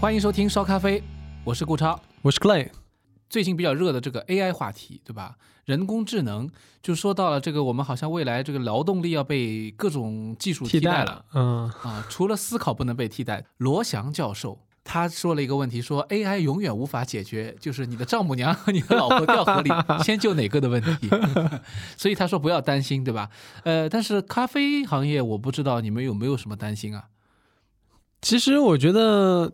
欢迎收听烧咖啡，我是顾超。我是 Clay，最近比较热的这个 AI 话题，对吧？人工智能就说到了这个，我们好像未来这个劳动力要被各种技术替代了。嗯，啊，除了思考不能被替代，罗翔教授他说了一个问题，说 AI 永远无法解决，就是你的丈母娘和你的老婆掉河里，先救哪个的问题。所以他说不要担心，对吧？呃，但是咖啡行业我不知道你们有没有什么担心啊？其实我觉得，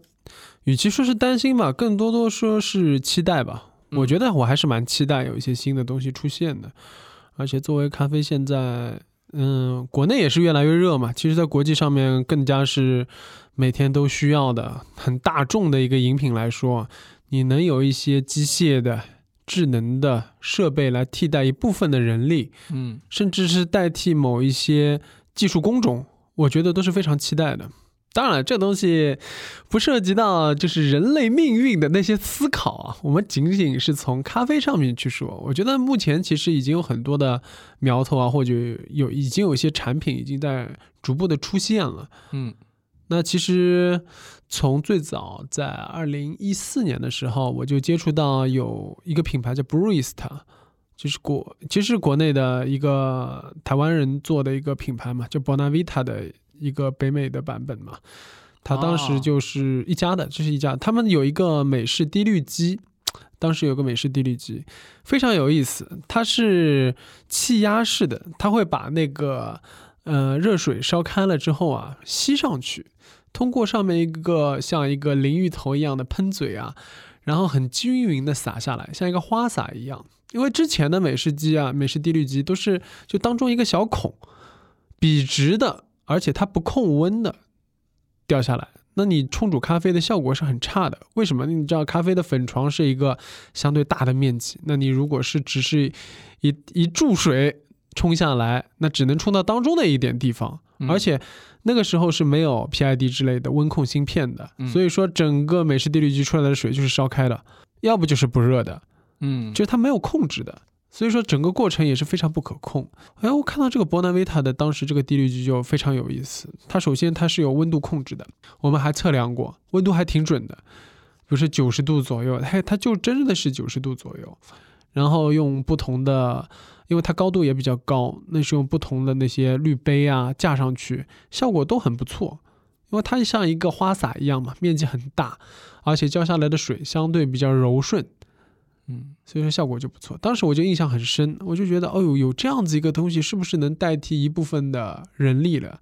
与其说是担心吧，更多多说是期待吧。嗯我觉得我还是蛮期待有一些新的东西出现的，而且作为咖啡现在，嗯，国内也是越来越热嘛，其实在国际上面更加是每天都需要的很大众的一个饮品来说，你能有一些机械的、智能的设备来替代一部分的人力，嗯甚至是代替某一些技术工种，我觉得都是非常期待的。当然，这东西不涉及到就是人类命运的那些思考啊，我们仅仅是从咖啡上面去说。我觉得目前其实已经有很多的苗头啊，或者有已经有一些产品已经在逐步的出现了。嗯那其实从最早在二零一四年的时候，我就接触到有一个品牌叫 Brewista，就是国其实国内的一个台湾人做的一个品牌嘛，叫 Bonavita 的一个北美的版本嘛。它当时就是一家的，这是一家，他们有一个美式滴滤机。当时有个美式滴滤机，非常有意思，它是气压式的，它会把那个呃热水烧开了之后啊吸上去，通过上面一个像一个淋浴头一样的喷嘴啊，然后很均匀的洒下来，像一个花洒一样。因为之前的美式机啊，美式滴滤机都是就当中一个小孔，笔直的，而且它不控温的掉下来。那你冲煮咖啡的效果是很差的，为什么？你知道咖啡的粉床是一个相对大的面积，那你如果是只是一一注水冲下来，那只能冲到当中的一点地方，嗯而且那个时候是没有 PID 之类的温控芯片的，嗯所以说整个美式滴滤机出来的水就是烧开的，要不就是不热的，嗯，就是它没有控制的，所以说整个过程也是非常不可控。哎，我看到这个博南维塔的当时这个滴滤机就非常有意思，它首先它是有温度控制的，我们还测量过，温度还挺准的，比如说九十度左右，它它就真的是九十度左右，然后用不同的。因为它高度也比较高，那是用不同的那些滤杯啊架上去，效果都很不错。因为它像一个花洒一样嘛，面积很大，而且浇下来的水相对比较柔顺，嗯所以说效果就不错。当时我就印象很深，我就觉得，哦呦，有这样子一个东西，是不是能代替一部分的人力了？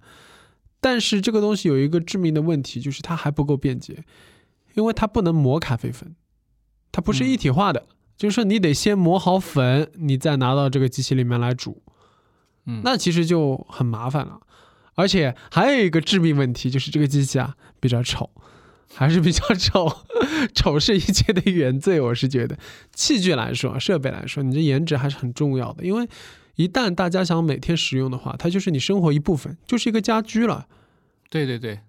但是这个东西有一个致命的问题，就是它还不够便捷，因为它不能磨咖啡粉，它不是一体化的，就是说你得先磨好粉，你再拿到这个机器里面来煮，嗯，那其实就很麻烦了。而且还有一个致命问题，就是这个机器啊比较丑，还是比较丑，丑是一切的原罪。我是觉得，器具来说，设备来说，你这颜值还是很重要的，因为一旦大家想每天使用的话，它就是你生活一部分，就是一个家居了。对对对，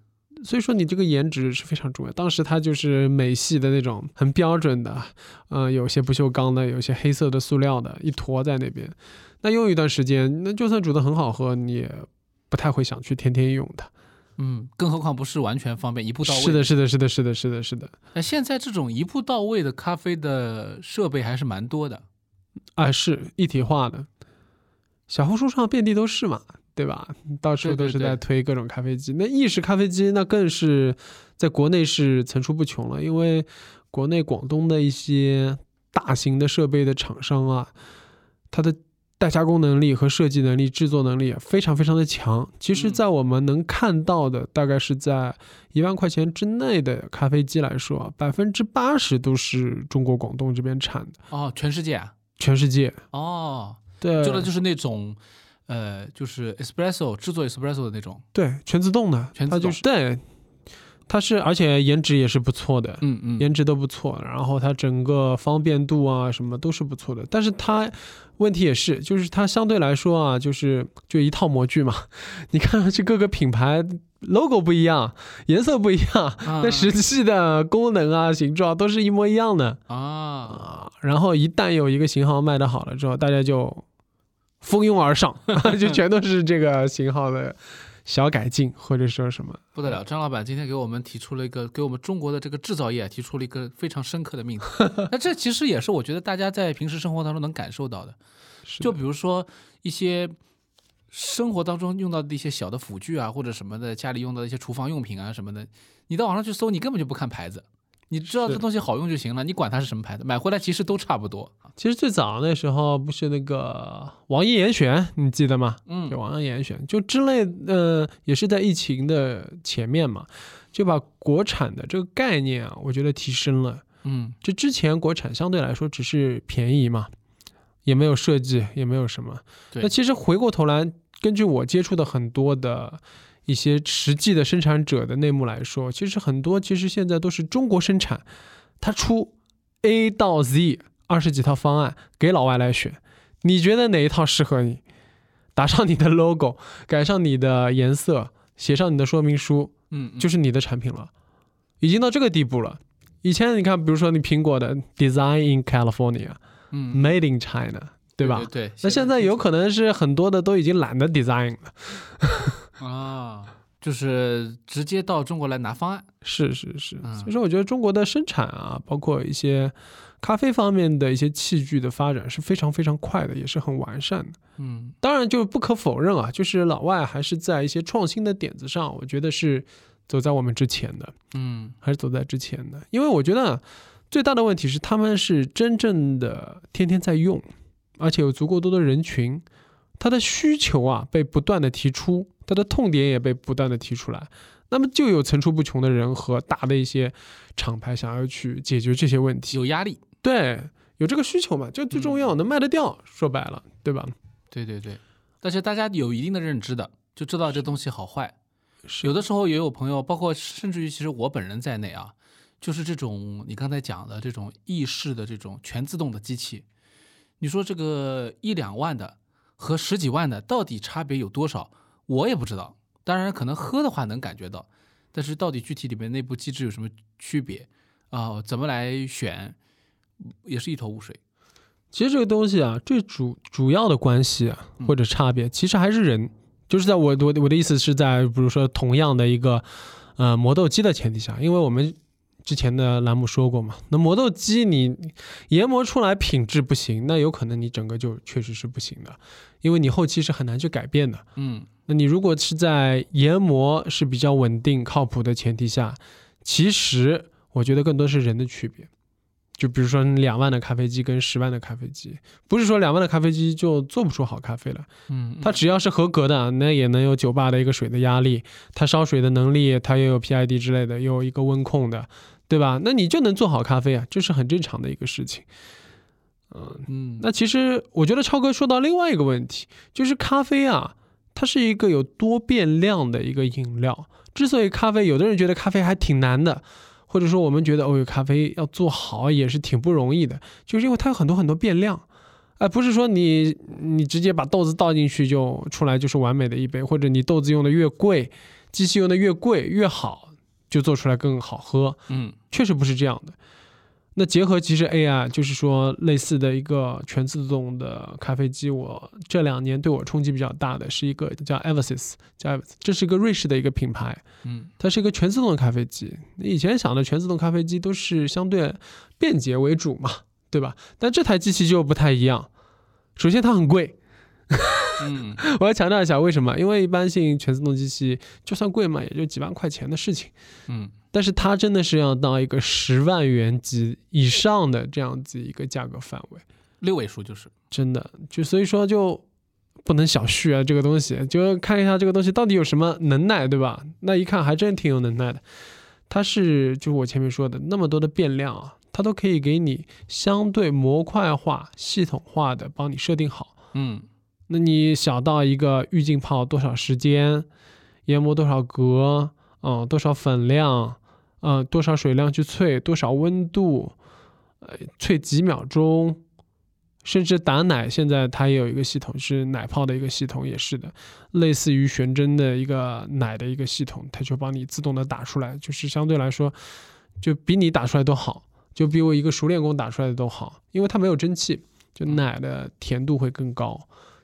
所以说你这个颜值是非常重要。当时它就是美系的那种很标准的，嗯、有些不锈钢的，有些黑色的塑料的，一坨在那边。那用一段时间，那就算煮的很好喝，你也不太会想去天天用它。嗯，更何况不是完全方便一步到位。是的，是的，是的，是的，是的，是的。那现在这种一步到位的咖啡的设备还是蛮多的。啊，是一体化的，小红书上遍地都是嘛，对吧？到处都是在推各种咖啡机。那意式咖啡机那更是在国内是层出不穷了，因为国内广东的一些大型的设备的厂商啊，它的代加工能力和设计能力、制作能力非常非常的强。其实，嗯在我们能看到的，大概是在一万块钱之内的咖啡机来说，百分之八十都是中国广东这边产的，哦，全世界啊？全世界。哦，对，做的就是那种，呃，就是 espresso 制作 espresso 的那种。对，全自动的，全自动就是对，它是而且颜值也是不错的，嗯嗯，颜值都不错，然后它整个方便度啊什么都是不错的，但是它问题也是，就是它相对来说啊，就是就一套模具嘛，你看上去各个品牌 logo 不一样，颜色不一样，啊。但实际的功能啊形状都是一模一样的。啊，啊。然后一旦有一个型号卖的好了之后，大家就蜂拥而上，就全都是这个型号的小改进，或者说什么。不得了，张老板今天给我们提出了一个，给我们中国的这个制造业提出了一个非常深刻的命题。那这其实也是我觉得大家在平时生活当中能感受到的。就比如说一些生活当中用到的一些小的辅具啊，或者什么的，家里用到的一些厨房用品啊什么的，你到网上去搜，你根本就不看牌子，你知道这东西好用就行了，你管它是什么牌子，买回来其实都差不多。其实最早那时候不是那个网易严选，你记得吗？嗯就网易严选，就之类，呃，也是在疫情的前面嘛，就把国产的这个概念啊，我觉得提升了。嗯就之前国产相对来说只是便宜嘛，也没有设计，也没有什么。对那其实回过头来，根据我接触的很多的一些实际的生产者的内幕来说，其实很多其实现在都是中国生产，它出 A 到 Z 二十几套方案给老外来选，你觉得哪一套适合你？打上你的 logo，改上你的颜色，写上你的说明书，嗯，嗯就是你的产品了，已经到这个地步了。以前你看，比如说你苹果的 Design in California，Made 嗯，in China，对吧？对对。那现在有可可能是很多的都已经懒得 design 了。啊，就是直接到中国来拿方案。是是是，嗯所以说我觉得中国的生产啊，包括一些咖啡方面的一些器具的发展是非常非常快的，也是很完善的。嗯当然，就不可否认啊，就是老外还是在一些创新的点子上，我觉得是走在我们之前的。嗯还是走在之前的，因为我觉得啊最大的问题是他们是真正的天天在用，而且有足够多的人群，他的需求啊被不断的提出，他的痛点也被不断的提出来，那么就有层出不穷的人和大的一些厂牌想要去解决这些问题，有压力。对，有这个需求嘛，就最重要，能卖得掉，说白了，对吧？对对对，但是大家有一定的认知的，就知道这东西好坏。是有的时候也有朋友，包括甚至于其实我本人在内啊，就是这种你刚才讲的这种意式的这种全自动的机器，你说这个一两万的和十几万的到底差别有多少？我也不知道。当然，可能喝的话能感觉到，但是到底具体里面内部机制有什么区别啊、怎么来选，也是一头雾水。其实这个东西啊，最主主要的关系或者差别，其实还是人。就是在我我我的意思是在，比如说同样的一个呃磨豆机的前提下，因为我们之前的栏目说过嘛，那磨豆机你研磨出来品质不行，那有可能你整个就确实是不行的，因为你后期是很难去改变的。嗯那你如果是在研磨是比较稳定靠谱的前提下，其实我觉得更多是人的区别。就比如说两万的咖啡机跟十万的咖啡机，不是说两万的咖啡机就做不出好咖啡了，嗯，它只要是合格的，那也能有酒吧的一个水的压力，它烧水的能力，它也有 PID 之类的，也有一个温控的，对吧？那你就能做好咖啡啊，这是很正常的一个事情。嗯，嗯那其实我觉得超哥说到另外一个问题，就是咖啡啊，它是一个有多变量的一个饮料。之所以咖啡，有的人觉得咖啡还挺难的，或者说我们觉得哦，咖啡要做好也是挺不容易的，就是因为它有很多很多变量。哎，不是说你你直接把豆子倒进去就出来就是完美的一杯，或者你豆子用的越贵，机器用的越贵越好，就做出来更好喝。嗯确实不是这样的。那结合其实 AI，就是说类似的一个全自动的咖啡机，我这两年对我冲击比较大的是一个叫 Eversys，叫 Eversys，这是一个瑞士的一个品牌，嗯它是一个全自动的咖啡机。你以前想的全自动咖啡机都是相对便捷为主嘛，对吧？但这台机器就不太一样。首先它很贵，嗯 我要强调一下为什么？因为一般性全自动机器就算贵嘛，也就几万块钱的事情。嗯但是它真的是要到一个十万元级以上的这样子一个价格范围，六位数就是。真的就所以说就不能小觑啊，这个东西就看一下这个东西到底有什么能耐，对吧？那一看还真挺有能耐的，它是就我前面说的那么多的变量啊，它都可以给你相对模块化、系统化的帮你设定好。嗯那你小到一个预浸泡多少时间，研磨多少格，嗯，多少粉量，嗯，多少水量去萃，多少温度，呃，萃几秒钟，甚至打奶，现在它也有一个系统是奶泡的一个系统，也是的，类似于悬针的一个奶的一个系统，它就帮你自动的打出来，就是相对来说，就比你打出来都好，就比我一个熟练工打出来的都好，因为它没有蒸汽，就奶的甜度会更高。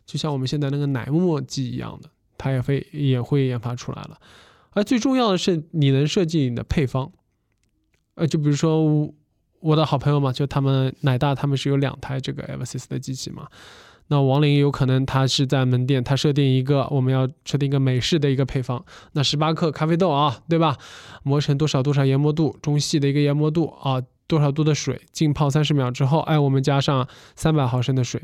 就像我们现在那个奶沫机一样的，它也会也会研发出来了。而最重要的是，你能设计你的配方。呃，就比如说我的好朋友嘛，就他们奶大他们是有两台这个 Eversys 的机器嘛。那王林有可能他是在门店，他设定一个我们要设定一个美式的一个配方，那十八克咖啡豆啊，对吧？磨成多少多少研磨度，中细的一个研磨度啊，多少度的水浸泡三十秒之后，哎，我们加上三百毫升的水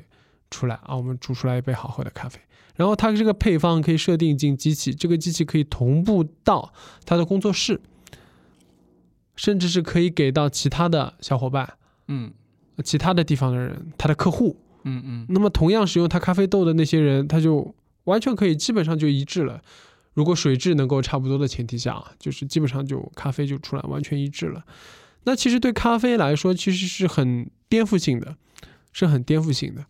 出来啊，我们煮出来一杯好喝的咖啡。然后它这个配方可以设定进机器，这个机器可以同步到他的工作室，甚至是可以给到其他的小伙伴，嗯其他的地方的人，他的客户。嗯嗯那么同样使用它咖啡豆的那些人，他就完全可以基本上就一致了。如果水质能够差不多的前提下啊，就是基本上就咖啡就出来完全一致了。那其实对咖啡来说，其实是很颠覆性的，是很颠覆性的。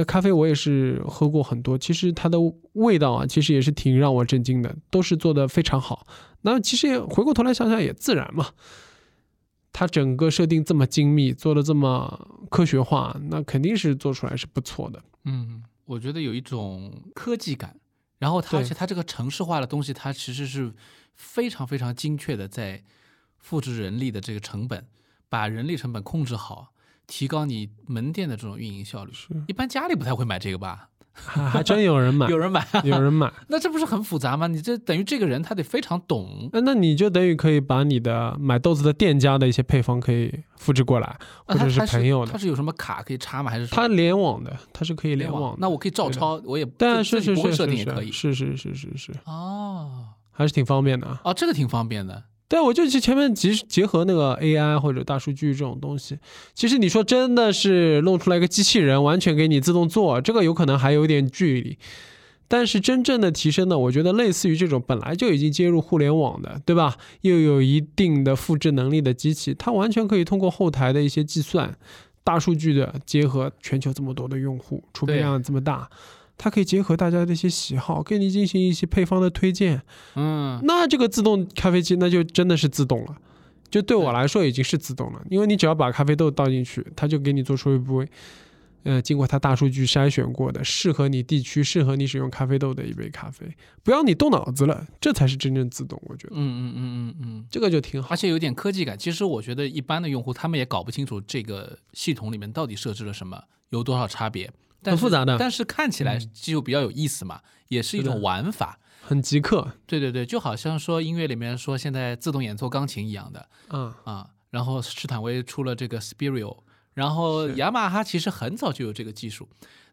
那咖啡我也是喝过很多，其实它的味道啊，其实也是挺让我震惊的，都是做的非常好。那其实也回过头来想想也自然嘛，它整个设定这么精密，做的这么科学化，那肯定是做出来是不错的。嗯，我觉得有一种科技感，然后它而且它这个城市化的东西，它其实是非常非常精确的在复制人力的这个成本，把人力成本控制好，提高你门店的这种运营效率。是，一般家里不太会买这个吧？还还真有人买，有人买，有人买。那这不是很复杂吗？你这等于这个人他得非常懂，那那你就等于可以把你的买豆子的店家的一些配方可以复制过来，或者是他他朋友的。他是有什么卡可以插吗？还是什么它联网的，它是可以联网网。那我可以照抄，我也但是是是是是设定也可以。是是是是是，哦还是挺方便的啊。哦，这个挺方便的。对，我就去前面结结合那个 AI 或者大数据这种东西，其实你说真的是弄出来一个机器人完全给你自动做，这个有可能还有点距离。但是真正的提升呢，我觉得类似于这种本来就已经接入互联网的，对吧？又有一定的复制能力的机器，它完全可以通过后台的一些计算、大数据的结合，全球这么多的用户，储备量这么大，它可以结合大家的一些喜好，给你进行一些配方的推荐。嗯，那这个自动咖啡机那就真的是自动了，就对我来说已经是自动了，因为你只要把咖啡豆倒进去，它就给你做出一杯，呃，经过它大数据筛选过的，适合你地区、适合你使用咖啡豆的一杯咖啡，不要你动脑子了，这才是真正自动。我觉得嗯嗯嗯嗯嗯，这个就挺好而。且有点科技感。其实我觉得一般的用户他们也搞不清楚这个系统里面到底设置了什么，有多少差别，很复杂的但是看起来就比较有意思嘛，也是一种玩法。很极客，对对对，就好像说音乐里面说现在自动演奏钢琴一样的嗯，啊。然后斯坦威出了这个 Spirio，然后雅马哈其实很早就有这个技术。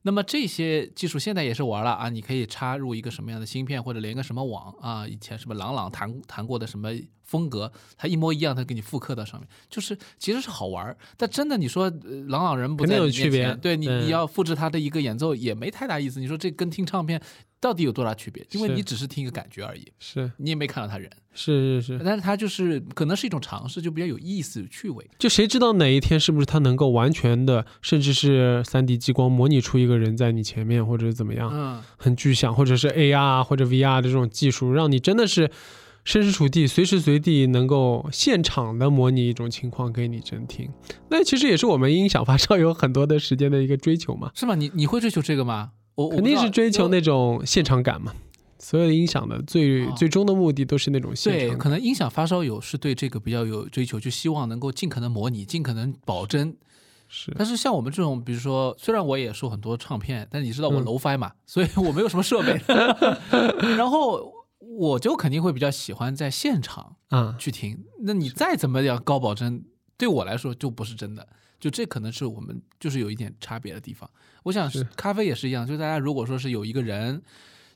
那么这些技术现在也是玩了啊，你可以插入一个什么样的芯片，或者连个什么网啊，以前什么朗朗弹弹过的什么风格，它一模一样，它给你复刻到上面，就是其实是好玩儿。但真的你说呃朗朗人不肯有区别对你你要复制他的一个演奏也没太大意思。你说这跟听唱片到底有多大区别？因为你只是听一个感觉而已，是你也没看到他人。是是是，但是他就是可能是一种尝试，就比较有意思、有趣味。就谁知道哪一天是不是它能够完全的，甚至是三 D 激光模拟出一个人在你前面，或者怎么样，嗯，很具象，或者是 AR 或者 VR 的这种技术，让你真的是身处处地，随时随地能够现场的模拟一种情况给你真听。那其实也是我们音响发烧有很多的时间的一个追求嘛，是吗？你你会追求这个吗？我我肯定是追求那种现场感嘛。所有的音响的最、哦最终的目的都是那种现，场感。可能音响发烧友是对这个比较有追求，就希望能够尽可能模拟，尽可能保真。是但是像我们这种，比如说，虽然我也收很多唱片，但你知道我嗯 low fi 嘛，所以我没有什么设备，然后我就肯定会比较喜欢在现场啊，去听。那你再怎么样高保真，对我来说就不是真的。就这可能是我们就是有一点差别的地方。我想是咖啡也是一样，就大家如果说是有一个人，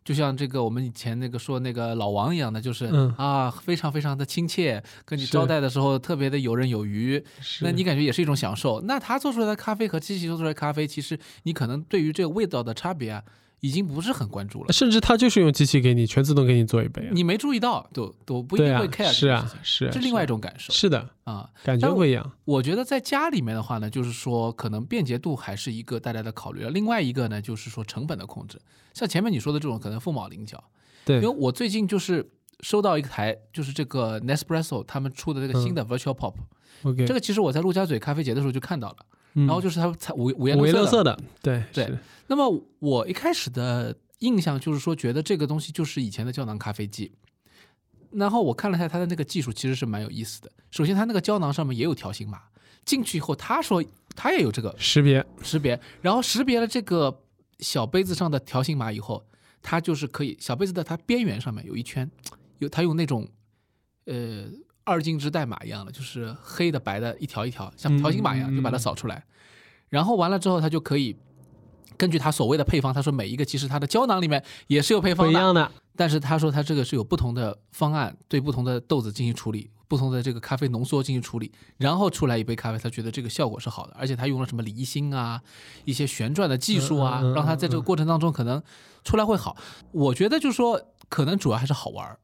就像这个我们以前那个说那个老王一样的，就是、嗯啊非常非常的亲切，跟你招待的时候特别的游刃有余，那你感觉也是一种享受。那他做出来的咖啡和机器做出来的咖啡，其实你可能对于这个味道的差别啊，已经不是很关注了。甚至他就是用机器给你全自动给你做一杯啊。你没注意到，都都不一定会 care 是啊是啊这是另外一种感受是的，啊。感觉但不一样。我觉得在家里面的话呢，就是说可能便捷度还是一个大家的考虑了。另外一个呢，就是说成本的控制。像前面你说的这种，可能凤毛麟角。对因为，我最近就是收到一台，就是这个 Nespresso 他们出的这个新的 Virtual Pop，、OK，这个其实我在陆家嘴咖啡节的时候就看到了，嗯然后就是它才五五颜五颜六色的。六色的，对对。那么我一开始的印象就是说，觉得这个东西就是以前的胶囊咖啡机。然后我看了一下它的那个技术，其实是蛮有意思的。首先，它那个胶囊上面也有条形码，进去以后，他说他也有这个识别，识别，然后识别了这个小杯子上的条形码以后，它就是可以小杯子的它边缘上面有一圈，有它用那种呃二进制代码一样的，就是黑的白的一条一条，像条形码一样，就把它扫出来。然后完了之后，它就可以根据它所谓的配方，他说每一个其实它的胶囊里面也是有配方的，一样的，但是他说他这个是有不同的方案，对不同的豆子进行处理，不同的这个咖啡浓缩进行处理，然后出来一杯咖啡，他觉得这个效果是好的，而且他用了什么离心啊，一些旋转的技术啊，嗯嗯嗯让他在这个过程当中可能出来会好。我觉得就是说，可能主要还是好玩儿。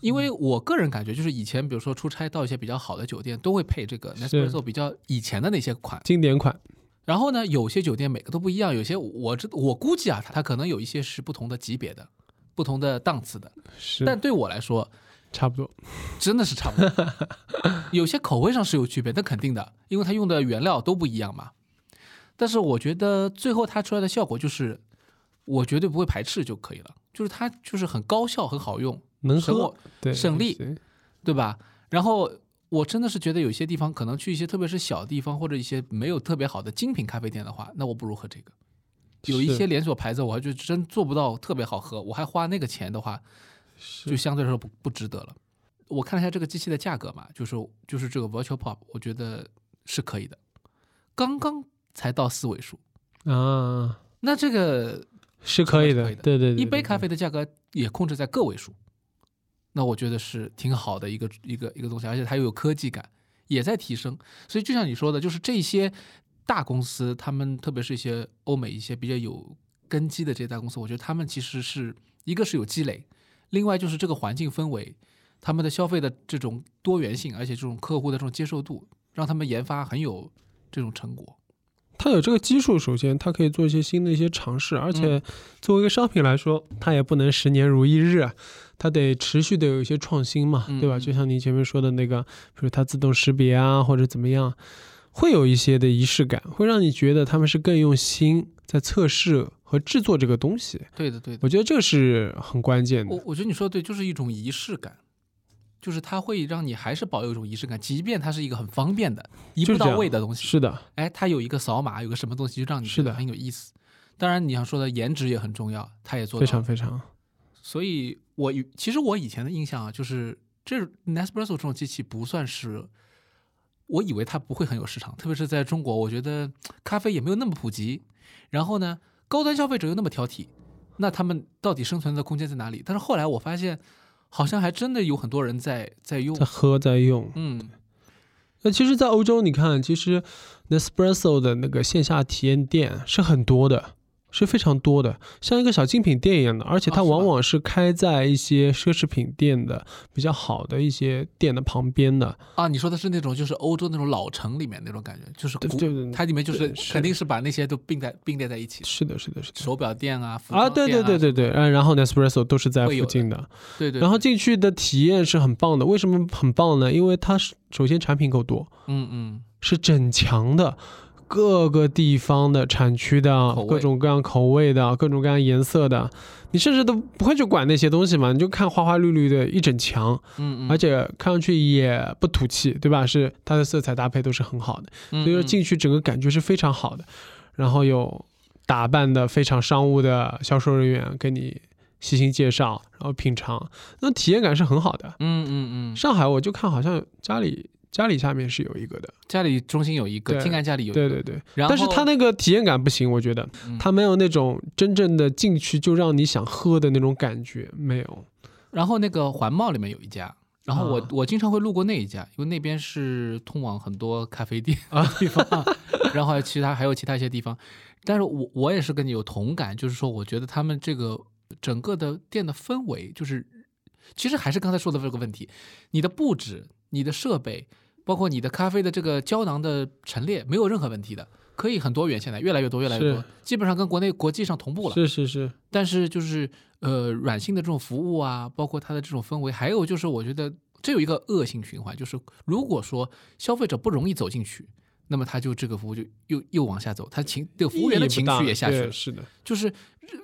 因为我个人感觉，就是以前比如说出差到一些比较好的酒店，都会配这个 Nespresso 比较以前的那些款，经典款，然后呢，有些酒店每个都不一样，有些我这我估计啊，它它可能有一些是不同的级别的、不同的档次的。是，但对我来说，差不多。真的是差不多。有些口味上是有区别，那肯定的，因为它用的原料都不一样嘛。但是我觉得最后它出来的效果就是，我绝对不会排斥就可以了，就是它就是很高效、很好用，能喝省省力对吧？然后我真的是觉得有些地方可能去一些特别是小地方或者一些没有特别好的精品咖啡店的话，那我不如喝这个。有一些连锁牌子，我还就真做不到特别好喝，我还花那个钱的话，就相对来说不不值得了。我看了一下这个机器的价格嘛，就是就是这个 Virtual Pop，我觉得是可以的，刚刚才到四位数，啊，那这个是可以的，对对对，一杯咖啡啡的价格也控制在个位数，那我觉得是挺好的一个一个一个东西，而且它又有科技感，也在提升。所以就像你说的，就是这些大公司，他们特别是一些欧美一些比较有根基的这些大公司，我觉得他们其实是一个是有积累，另外就是这个环境氛围，他们的消费的这种多元性，而且这种客户的这种接受度，让他们研发很有这种成果。它有这个基数，首先它可以做一些新的一些尝试，而嗯且作为一个商品来说，它也不能十年如一日，它得持续的有一些创新嘛，对吧？就像您前面说的那个，比如它自动识别啊，或者怎么样，会有一些的仪式感，会让你觉得他们是更用心在测试和制作这个东西。对的，对的。我觉得这个是很关键的我。我觉得你说的对，就是一种仪式感，就是它会让你还是保有一种仪式感，即便它是一个很方便的、一步到位的东西。是的，哎，它有一个扫码，有个什么东西，就让你觉得是的很有意思。当然，你要说的颜值也很重要，它也做非。常非常所以我以其实我以前的印象啊，就是这 Nespresso 这种机器不算是，我以为它不会很有市场，特别是在中国，我觉得咖啡也没有那么普及。然后呢，高端消费者又那么挑剔，那他们到底生存的空间在哪里？但是后来我发现，好像还真的有很多人在在用在。喝在用。嗯，那其实，在欧洲，你看，其实 Nespresso 的那个线下体验店是很多的，是非常多的，像一个小精品店一样的，而且它往往是开在一些奢侈品店的比较好的一些店的旁边的。啊，你说的是那种就是欧洲那种老城里面那种感觉，就是古对对对它里面就是肯定是把那些都并在并列在一起，是的，是的，是的。手表店啊，服啊，装店对对对对对，嗯，然后 Nespresso 都是在附近的，对对，然后进去的体验是很棒的。为什么很棒呢？因为它是首先产品够多，嗯嗯，是整墙的，各个地方的产区的各种各样口味的各种各样颜色的，你甚至都不会去管那些东西嘛，你就看花花绿绿的一整墙，嗯嗯，而且看上去也不土气，对吧？是它的色彩搭配都是很好的，所所以说进去整个感觉是非常好的，然后有打扮的非常商务的销售人员给你细心介绍，然后品尝，那体验感是很好的。嗯嗯嗯，上海我就看好像家里家里下面是有一个的，家里中心有一个，听感家里有一个，对对对，然后但是它那个体验感不行，我觉得。嗯它没有那种真正的进去就让你想喝的那种感觉，没有。然后那个环贸里面有一家。然后我、啊。我经常会路过那一家，因为那边是通往很多咖啡店 地方，然后还有其他还有其他一些地方，但是我我也是跟你有同感，就是说我觉得他们这个整个的店的氛围，就是其实还是刚才说的这个问题，你的布置、你的设备，包括你的咖啡的这个胶囊的陈列，没有任何问题的，可以很多元，现在越来越多，越来越多，基本上跟国内国际上同步了。是是是，但是就是呃软性的这种服务啊，包括它的这种氛围，还有就是我觉得这有一个恶性循环，就是如果说消费者不容易走进去，那么他就这个服务就又又往下走，他情这个服务员的情绪也下去了，对是的，就是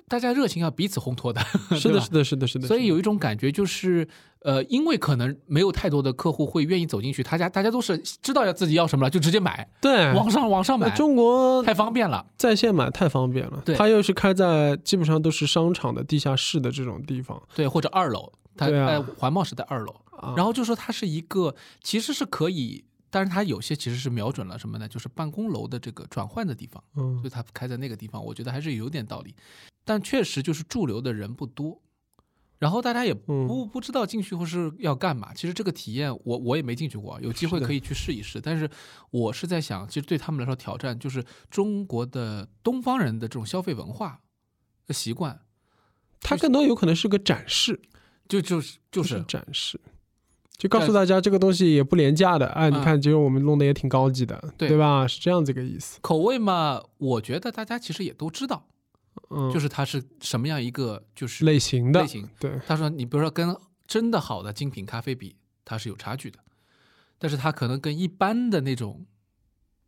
大家热情要彼此烘托的，是的，是的，是的，是的。所以有一种感觉就是，呃，因为可能没有太多的客户会愿意走进去，他家大家都是知道要自己要什么了，就直接买，对网上网上买，那中国太方便了。在线买太方便了，对它又是开在基本上都是商场的地下室的这种地方对，或者二楼，它对啊呃环贸是在二楼，啊，然后就说它是一个其实是可以，但是它有些其实是瞄准了什么呢？就是办公楼的这个转换的地方，嗯所以它开在那个地方，我觉得还是有点道理。但确实就是驻留的人不多，然后大家也不、嗯不知道进去或是要干嘛。其实这个体验我我也没进去过，有机会可以去试一试。但是我是在想，其实对他们来说挑战就是中国的东方人的这种消费文化的习惯，它更多有可能是个展示，就就是就就是展示。就告诉大家这个东西也不廉价的，哎，你嗯看，其实我们弄得也挺高级的，对对吧？是这样子一个意思。口味嘛，我觉得大家其实也都知道，嗯，就是它是什么样一个就是类型的类，型。对，他说，你比如说跟真的好的精品咖啡比，它是有差距的，但是它可能跟一般的那种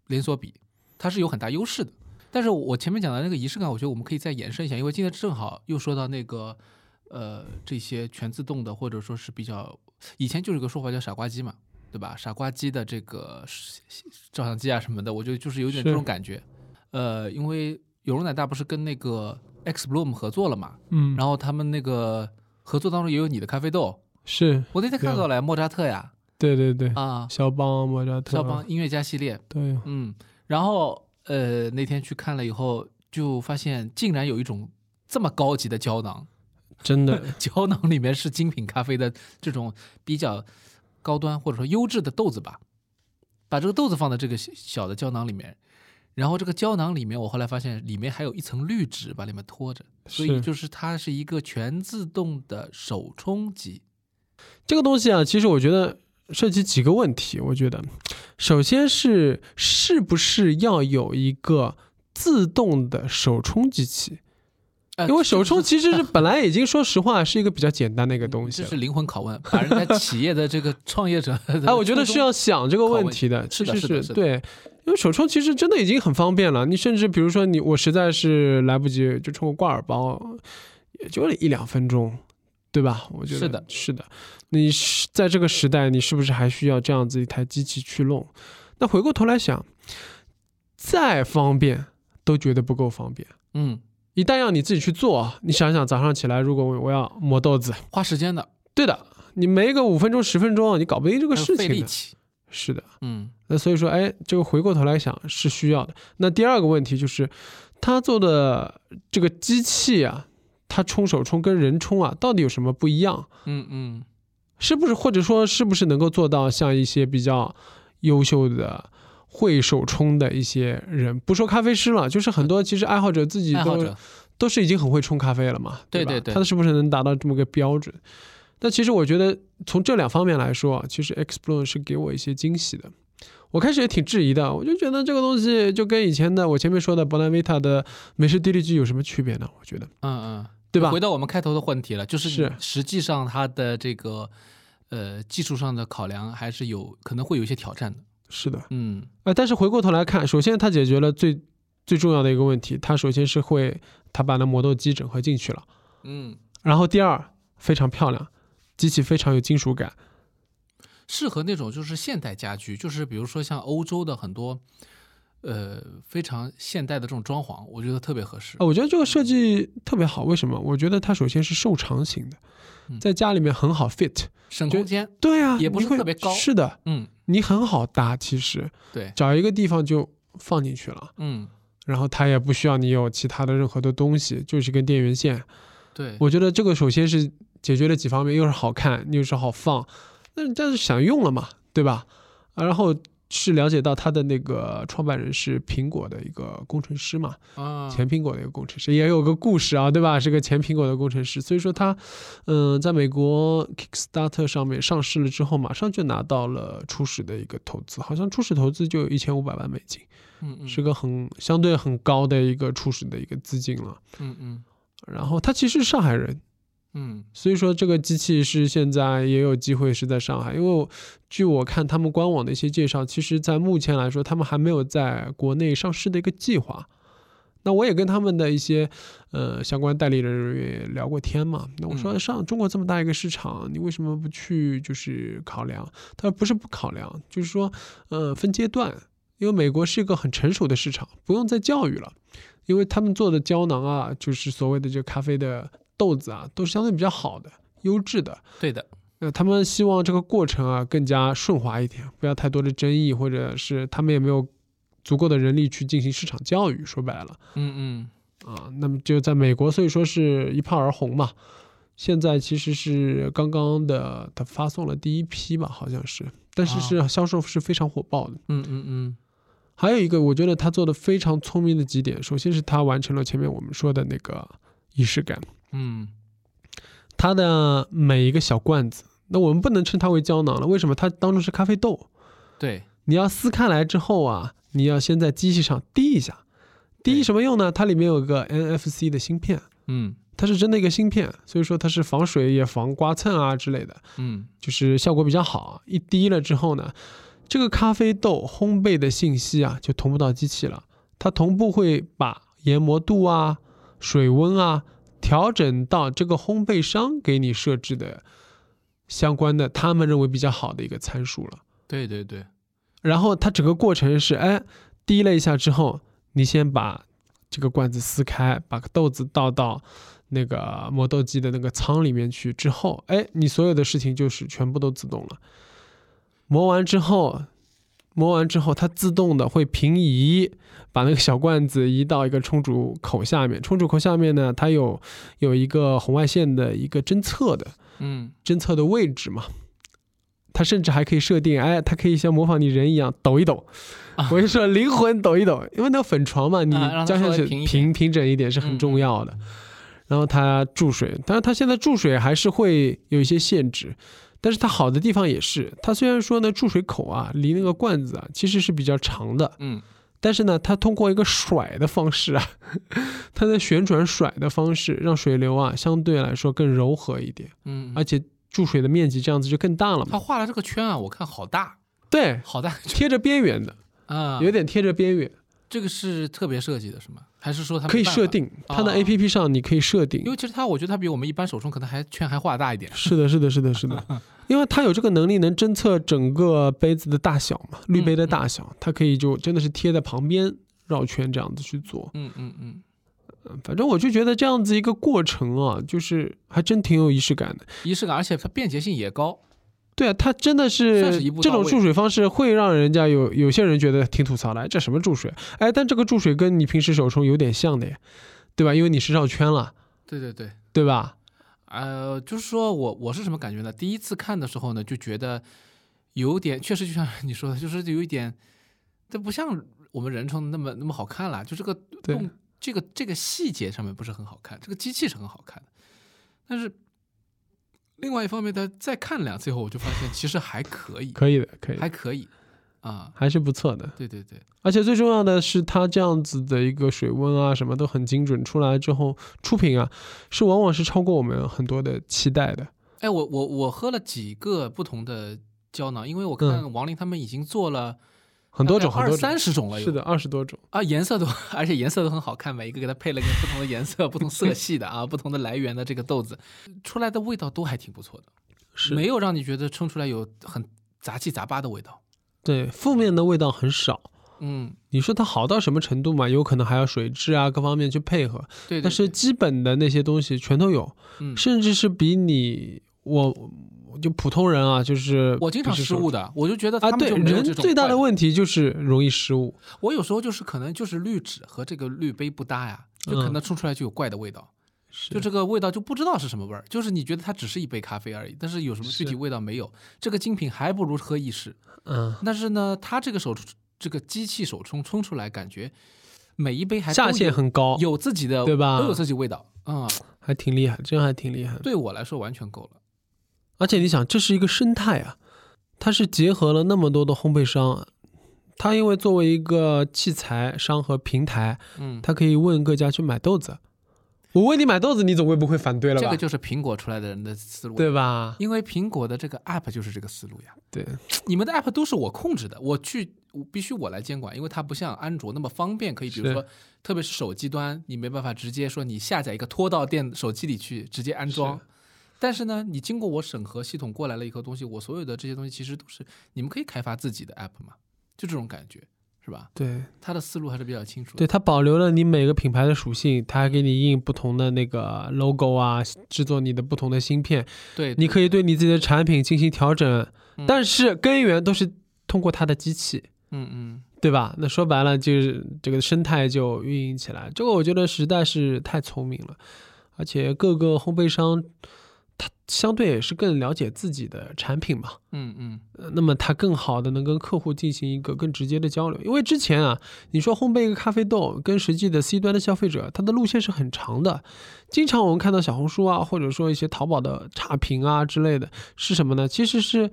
连锁比，它是有很大优势的。但是我前面讲的那个仪式感，我觉得我们可以再延伸一下，因为今天正好又说到那个呃这些全自动的，或者说是比较以前就是有个说法叫傻瓜机嘛，对吧？傻瓜机的这个照相机啊什么的，我觉得就是有点这种感觉。呃，因为有容乃大不是跟那个 X Bloom 合作了嘛，嗯，然后他们那个合作当中也有你的咖啡豆，是我那天看到了莫扎特呀，对对对，啊，肖邦、莫扎特、肖邦音乐家系列，对，嗯，然后呃那天去看了以后，就发现竟然有一种这么高级的胶囊，真的 胶囊里面是精品咖啡的这种比较高端或者说优质的豆子吧，把这个豆子放在这个小小的胶囊里面。然后这个胶囊里面，我后来发现里面还有一层滤纸把里面托着，所以就是它是一个全自动的手冲机。这个东西啊，其实我觉得涉及几个问题。我觉得，首先是是不是要有一个自动的手冲机器？呃因为手冲其实是是 本来已经说实话是一个比较简单的一个东西是。灵魂拷问，把人家企业的这个创业者，哎，我觉得是要想这个问题的，是是的是的对，因为手冲其实真的已经很方便了。你甚至比如说你我实在是来不及就充个挂耳包，也就一两分钟，对吧？我觉得是的是的。你是在这个时代，你是不是还需要这样子一台机器去弄？那回过头来想，再方便都觉得不够方便。嗯，一旦要你自己去做啊，你想想早上起来，如果我我要磨豆子，花时间的，对的，你没个五分钟十分钟，你搞不定这个事情的。费力气。是的。嗯那所以说，哎，这个回过头来想是需要的。那第二个问题就是，他做的这个机器啊，它冲手冲跟人冲啊，到底有什么不一样？嗯嗯，是不是或者说是不是能够做到像一些比较优秀的会手冲的一些人，不说咖啡师了，就是很多其实爱好者自己都都是已经很会冲咖啡了嘛，吧？对对对他是不是能达到这么个标准？但其实我觉得从这两方面来说啊，其实 Explore 是给我一些惊喜的。我开始也挺质疑的，我就觉得这个东西就跟以前的我前面说的 Bonavita 的美式滴滤机有什么区别呢？我觉得，嗯嗯，对吧回？到我们开头的问题了，就是是实际上它的这个呃技术上的考量还是有可能会有一些挑战的。是的，嗯。呃，但是回过头来看，首先它解决了最最重要的一个问题，它首先是会它把那磨豆机整合进去了，嗯，然后第二非常漂亮，机器非常有金属感，适合那种就是现代家居，就是比如说像欧洲的很多呃非常现代的这种装潢，我觉得特别合适啊，。我觉得这个设计特别好。为什么？我觉得它首先是瘦长型的，嗯在家里面很好 fit。就省空间，对啊，也不是特别高是的，嗯，你很好搭，其实对，找一个地方就放进去了，嗯，然后它也不需要你有其他的任何的东西，就是根电源线。对，我觉得这个首先是解决了几方面，又是好看，又是好放，那但是想用了嘛，对吧？啊，然后是了解到他的那个创办人是苹果的一个工程师嘛，啊，前苹果的一个工程师，也有个故事啊，对吧？是个前苹果的工程师，所以说他，嗯、在美国 Kickstarter 上面上市了之后，马上就拿到了初始的一个投资，好像初始投资就有一千五百万美金，嗯嗯，是个很相对很高的一个初始的一个资金了。嗯嗯然后他其实是上海人，嗯所以说这个机器是现在也有机会是在上海，因为我据我看他们官网的一些介绍，其实在目前来说，他们还没有在国内上市的一个计划。那我也跟他们的一些呃相关代理人也聊过天嘛。那我说嗯上中国这么大一个市场，你为什么不去就是考量？他说不是不考量，就是说呃分阶段，因为美国是一个很成熟的市场，不用再教育了，因为他们做的胶囊啊，就是所谓的这个咖啡的豆子啊，都是相对比较好的、优质的。对的，呃，他们希望这个过程啊更加顺滑一点，不要太多的争议，或者是他们也没有足够的人力去进行市场教育。说白了嗯嗯啊，那么就在美国，所以说是一炮而红嘛。现在其实是刚刚的，他发送了第一批吧，好像是，但是是销售是非常火爆的。嗯嗯嗯还有一个，我觉得他做的非常聪明的几点，首先是他完成了前面我们说的那个仪式感。嗯它的每一个小罐子，那我们不能称它为胶囊了，为什么？它当中是咖啡豆，对，你要撕开来之后啊，你要先在机器上滴一下，滴什么用呢？它里面有个 NFC 的芯片，嗯。它是真的一个芯片，所以说它是防水也防刮蹭啊之类的，嗯。就是效果比较好。一滴了之后呢，这个咖啡豆烘焙的信息啊就同步到机器了，它同步会把研磨度啊、水温啊调整到这个烘焙商给你设置的相关的他们认为比较好的一个参数了。对对对，然后它整个过程是，哎，滴了一下之后，你先把这个罐子撕开，把豆子倒到那个磨豆机的那个仓里面去，之后，哎，你所有的事情就是全部都自动了。磨完之后，磨完之后，它自动的会平移，把那个小罐子移到一个冲煮口下面。冲煮口下面呢，它有有一个红外线的一个侦测的，嗯侦测的位置嘛。它甚至还可以设定，哎，它可以像模仿你人一样抖一抖。啊我就说灵魂抖一抖，因为那个粉床嘛，你啊让它加下去平平平整一点是很重要的。然后它注水，当然它现在注水还是会有一些限制，但是它好的地方也是，它虽然说呢注水口啊离那个罐子啊其实是比较长的，嗯但是呢，它通过一个甩的方式啊，它的旋转甩的方式，让水流啊相对来说更柔和一点，嗯，而且注水的面积这样子就更大了嘛。它画了这个圈啊，我看好大。对，好大。贴着边缘的，啊，有点贴着边缘，这个是特别设计的是吗？还是说它可以？设定它的啊 A P P 上你可以设定因。为其实它，我觉得它比我们一般手冲可能还圈还画大一点。是的，是的，是的，是的，因为它有这个能力，能侦测整个杯子的大小嘛，滤杯的大小，它可以就真的是贴在旁边绕圈这样子去做。嗯嗯嗯，嗯反正我就觉得这样子一个过程啊，就是还真挺有仪式感的。仪式感，而且它便捷性也高。对啊，它真的是这种注水方式会让人家有有些人觉得挺吐槽的，哎这什么注水？哎，但这个注水跟你平时手冲有点像的呀，对吧？因为你是绕圈了，对对对，对吧？呃，就是说我我是什么感觉呢？第一次看的时候呢，就觉得有点，确实就像你说的，就是有一点，这不像我们人冲的那么那么好看了，就这个对动这个这个细节上面不是很好看，这个机器是很好看的，但是另外一方面他，再看两次以后，我就发现其实还可以，可以的，可以的，还可以啊，还是不错的。对对对，而且最重要的是，它这样子的一个水温啊，什么都很精准，出来之后出品啊，是往往是超过我们很多的期待的。哎，我我我喝了几个不同的胶囊，因为我看王林他们已经做了嗯很多种，很二多，三十种了，是的，二十多种。啊，颜色都，而且颜色都很好看，每一个给它配了个不同的颜色、不同色系的啊，不同的来源的这个豆子，出来的味道都还挺不错的，是没有让你觉得冲出来有很杂七杂八的味道。对，负面的味道很少。嗯，你说它好到什么程度嘛？有可能还要水质啊，各方面去配合。对对但是基本的那些东西全都有，嗯，甚至是比你我我就普通人啊，就是我经常失误的，我就觉得啊。对，他们这种最大的问题就是容易失误。我有时候就是可能就是滤纸和这个滤杯不搭呀，就可嗯能冲出来就有怪的味道。是就这个味道就不知道是什么味儿，就是你觉得它只是一杯咖啡而已，但是有什么具体味道没有？这个精品还不如喝意式。嗯，但是呢，它这个手这个机器手冲冲出来，感觉每一杯还下限很高，有自己的对吧都有自己味道啊、嗯还挺厉害，真还挺厉害。对我来说完全够了。而且你想，这是一个生态啊，它是结合了那么多的烘焙商，它因为作为一个器材商和平台，嗯，它可以问各家去买豆子，我问你买豆子，你总归不会反对了吧？这个就是苹果出来的人的思路，对吧？因为苹果的这个 app 就是这个思路呀。对，你们的 app 都是我控制的，我去我必须我来监管，因为它不像安卓那么方便，可以比如说，特别是手机端，你没办法直接说你下载一个拖到电手机里去直接安装是。但是呢，你经过我审核系统过来了以后，东西我所有的这些东西其实都是你们可以开发自己的 app 嘛，就这种感觉，是吧？对，他的思路还是比较清楚的。对，它保留了你每个品牌的属性，它还给你印不同的那个 logo 啊，制作你的不同的芯片，对，你可以对你自己的产品进行调整，嗯但是根源都是通过它的机器。嗯嗯，对吧？那说白了就是这个生态就运营起来，这个我觉得实在是太聪明了，而且各个烘焙商，他相对也是更了解自己的产品嘛，嗯嗯呃那么他更好的能跟客户进行一个更直接的交流。因为之前啊，你说烘焙一个咖啡豆，跟实际的 C 端的消费者，他的路线是很长的。经常我们看到小红书啊，或者说一些淘宝的差评啊之类的，是什么呢？其实是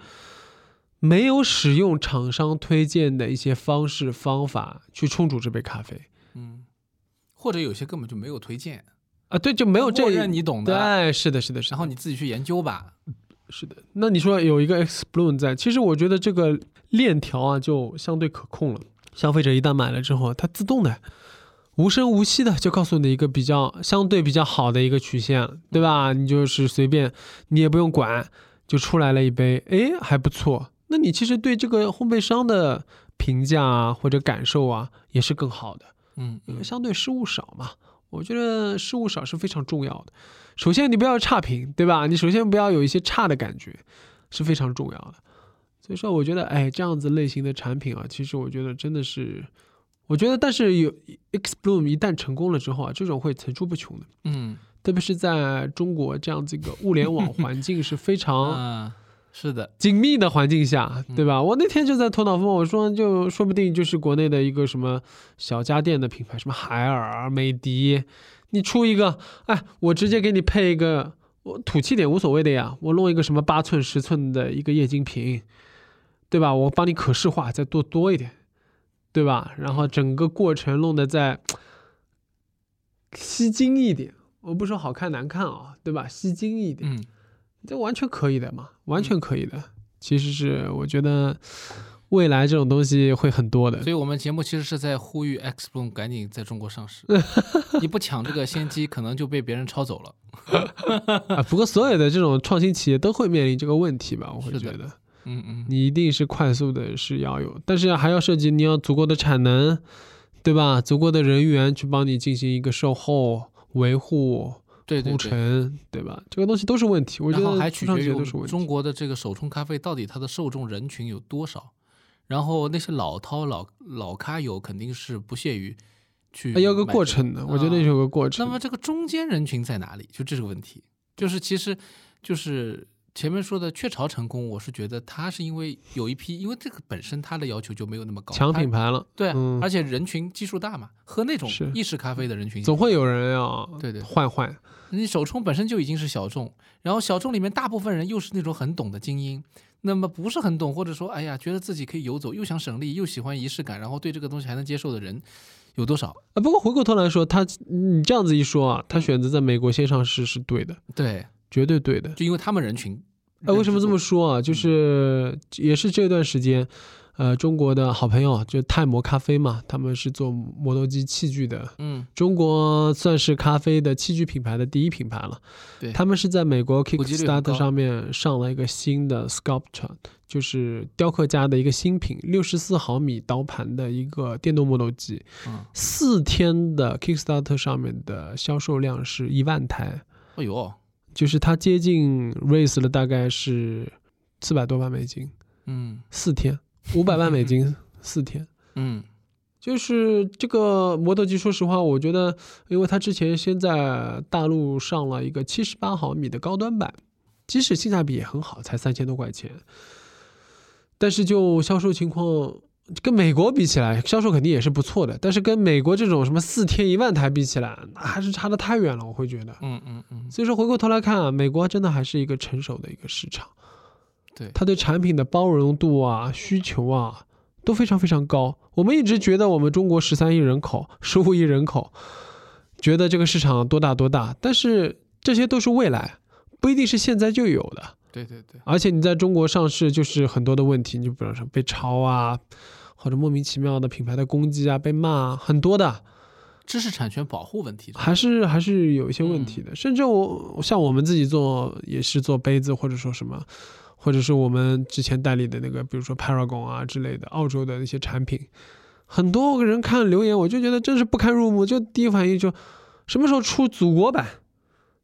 没有使用厂商推荐的一些方式方法去冲煮这杯咖啡嗯，或者有些根本就没有推荐，啊，对，就没有这默认你懂的，对，是的，是的，是的。然后你自己去研究吧。是的，那你说有一个 X Bloom 在，其实我觉得这个链条啊就相对可控了。消费者一旦买了之后，它自动的、无声无息的就告诉你一个比较相对比较好的一个曲线，对吧？你就是随便，你也不用管，就出来了一杯，哎，还不错。那你其实对这个烘焙商的评价啊或者感受啊也是更好的。嗯因为相对失误少嘛。我觉得失误少是非常重要的。首先，你不要差评，对吧？你首先不要有一些差的感觉，是非常重要的。所以说，我觉得，哎，这样子类型的产品啊，其实我觉得真的是，我觉得，但是有 X Bloom 一旦成功了之后啊，这种会层出不穷的。嗯特别是在中国这样子一个物联网环境是非常 嗯，是的，紧密的环境下，对吧？我那天就在头脑风，我说就说不定就是国内的一个什么小家电的品牌，什么海尔、美的，你出一个，哎，我直接给你配一个，我土气点无所谓的呀，我弄一个什么八寸、十寸的一个液晶屏，对吧？我帮你可视化再多多一点，对吧？然后整个过程弄得再 吸睛一点，我不说好看难看啊，对吧？吸睛一点。嗯这完全可以的嘛，完全可以的。其实是我觉得未来这种东西会很多的所。以我们节目其实是在呼吁 X Bloom 赶紧在中国上市，你不抢这个先机，可能就被别人抄走了。啊，不过所有的这种创新企业都会面临这个问题吧？我会是觉得嗯嗯，你一定是快速的是要有，但是还要涉及你要足够的产能，对吧？足够的人员去帮你进行一个售后维护。铺对对对。陈，对吧？这个东西都是问题，我觉然后得还取决于中。国的这个手冲咖啡到底它的受众人群有多少，然后那些老饕老老咖友肯定是不屑于去哎要个过程的，我觉得啊有个过程。那么这个中间人群在哪里？就这个问题，就是其实就是前面说的雀巢成功，我是觉得它是因为有一批，因为这个本身它的要求就没有那么高，强品牌了，对啊，嗯而且人群基数大嘛，喝那种意式咖啡的人群总会有人要对对换换。你手冲本身就已经是小众，然后小众里面大部分人又是那种很懂的精英，那么不是很懂，或者说哎呀觉得自己可以游走，又想省力，又喜欢仪式感，然后对这个东西还能接受的人有多少？啊，不过回过头来说，他你这样子一说啊，他选择在美国先上市是对的，对，绝对对的。就因为他们人群。呃，为什么这么说啊？就是也是这段时间，呃，中国的好朋友就泰摩咖啡嘛，他们是做磨豆机器具的，嗯，中国算是咖啡的器具品牌的第一品牌了。对他们是在美国 Kickstarter 上面上了一个新的 Sculpture，就是雕刻家的一个新品，六十四毫米刀盘的一个电动磨豆机。嗯，四天的 Kickstarter 上面的销售量是一万台，哎呦，就是它接近 raise 了大概是四百多万美金，嗯四天五百万美金 四天。嗯就是这个摩托机，说实话，我觉得，因为它之前先在大陆上了一个七十八毫米的高端版，即使性价比也很好，才三千多块钱，但是就销售情况跟美国比起来，销售肯定也是不错的，但是跟美国这种什么四天一万台比起来，那还是差得太远了，我会觉得。嗯嗯嗯，所以说回过头来看啊，美国真的还是一个成熟的一个市场，对，它对产品的包容度啊、需求啊都非常非常高。我们一直觉得我们中国十三亿人口、十五亿人口，觉得这个市场多大多大，但是这些都是未来，不一定是现在就有的。对对对，而且你在中国上市，就是很多的问题，你就比方说被抄啊，或者莫名其妙的品牌的攻击啊，被骂啊很多的，知识产权保护问题，还是还是有一些问题的。甚至我像我们自己做，也是做杯子，或者说什么，或者是我们之前代理的那个，比如说 Paragon 啊之类的澳洲的那些产品，很多人看留言，我就觉得真是不堪入目，就第一反应就什么时候出祖国版？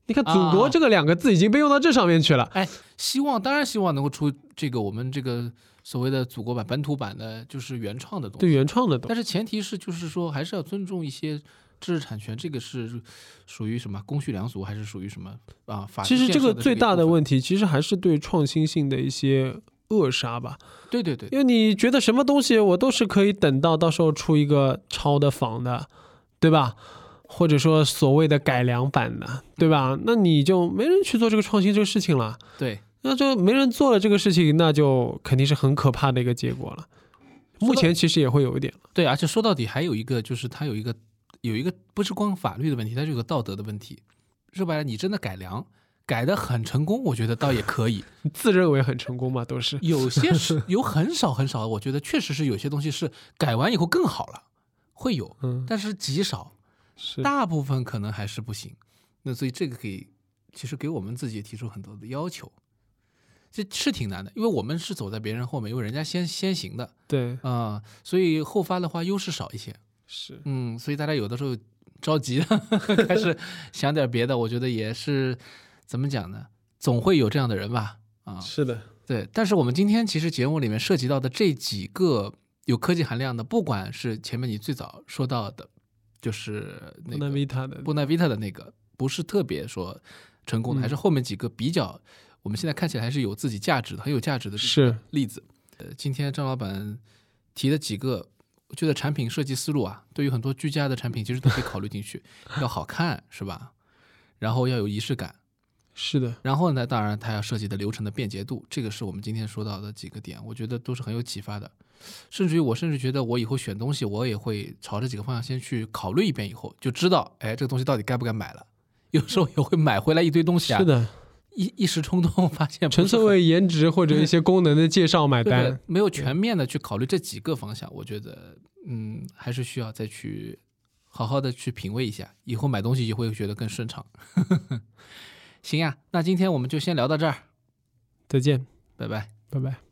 你看“祖国”这个两个字已经被用到这上面去了。哎，希望当然希望能够出这个我们这个所谓的祖国版、本土版的，就是原创的东西。对原创的东西，但是前提是就是说还是要尊重一些知识产权，这个是属于什么公序良俗，还是属于什么啊？法其实这个最大的问题，其实还是对创新性的一些扼杀吧。对对对，因为你觉得什么东西我都是可以等到到时候出一个抄的仿的，对吧？或者说所谓的改良版的，对吧？那你就没人去做这个创新这个事情了。对，那就没人做了这个事情，那就肯定是很可怕的一个结果了。目前其实也会有一点对，而且说到底还有一个，就是它有一个有一个不是光法律的问题，它就有个道德的问题。说白了，你真的改良改的很成功，我觉得倒也可以。自认为很成功嘛，都是有些 是有很少很少，我觉得确实是有些东西是改完以后更好了，会有，嗯，但是极少。是大部分可能还是不行，那所以这个给其实给我们自己提出很多的要求，这是挺难的，因为我们是走在别人后面，因为人家先先行的，对啊，所以后发的话优势少一些，是嗯，所以大家有的时候着急了 开始 想点别的，我觉得也是怎么讲呢？总会有这样的人吧，啊，是的，对。但是我们今天其实节目里面涉及到的这几个有科技含量的，不管是前面你最早说到的。就是那个布纳维塔的那个，不是特别说成功的，还是后面几个比较，我们现在看起来还是有自己价值的，很有价值的是例子。呃，今天张老板提的几个，我觉得产品设计思路啊，对于很多居家的产品，其实都可以考虑进去，要好看是吧？然后要有仪式感，是的。然后呢，当然它要设计的流程的便捷度，这个是我们今天说到的几个点，我觉得都是很有启发的。甚至于我甚至觉得我以后选东西，我也会朝这几个方向先去考虑一遍，以后就知道，哎，这个东西到底该不该买了。有时候也会买回来一堆东西啊，是的，一一时冲动发现纯粹为颜值或者一些功能的介绍买单，没有全面的去考虑这几个方向。我觉得，嗯，还是需要再去好好的去品味一下，以后买东西就会觉得更顺畅。行呀，那今天我们就先聊到这儿，再见，拜拜，拜拜。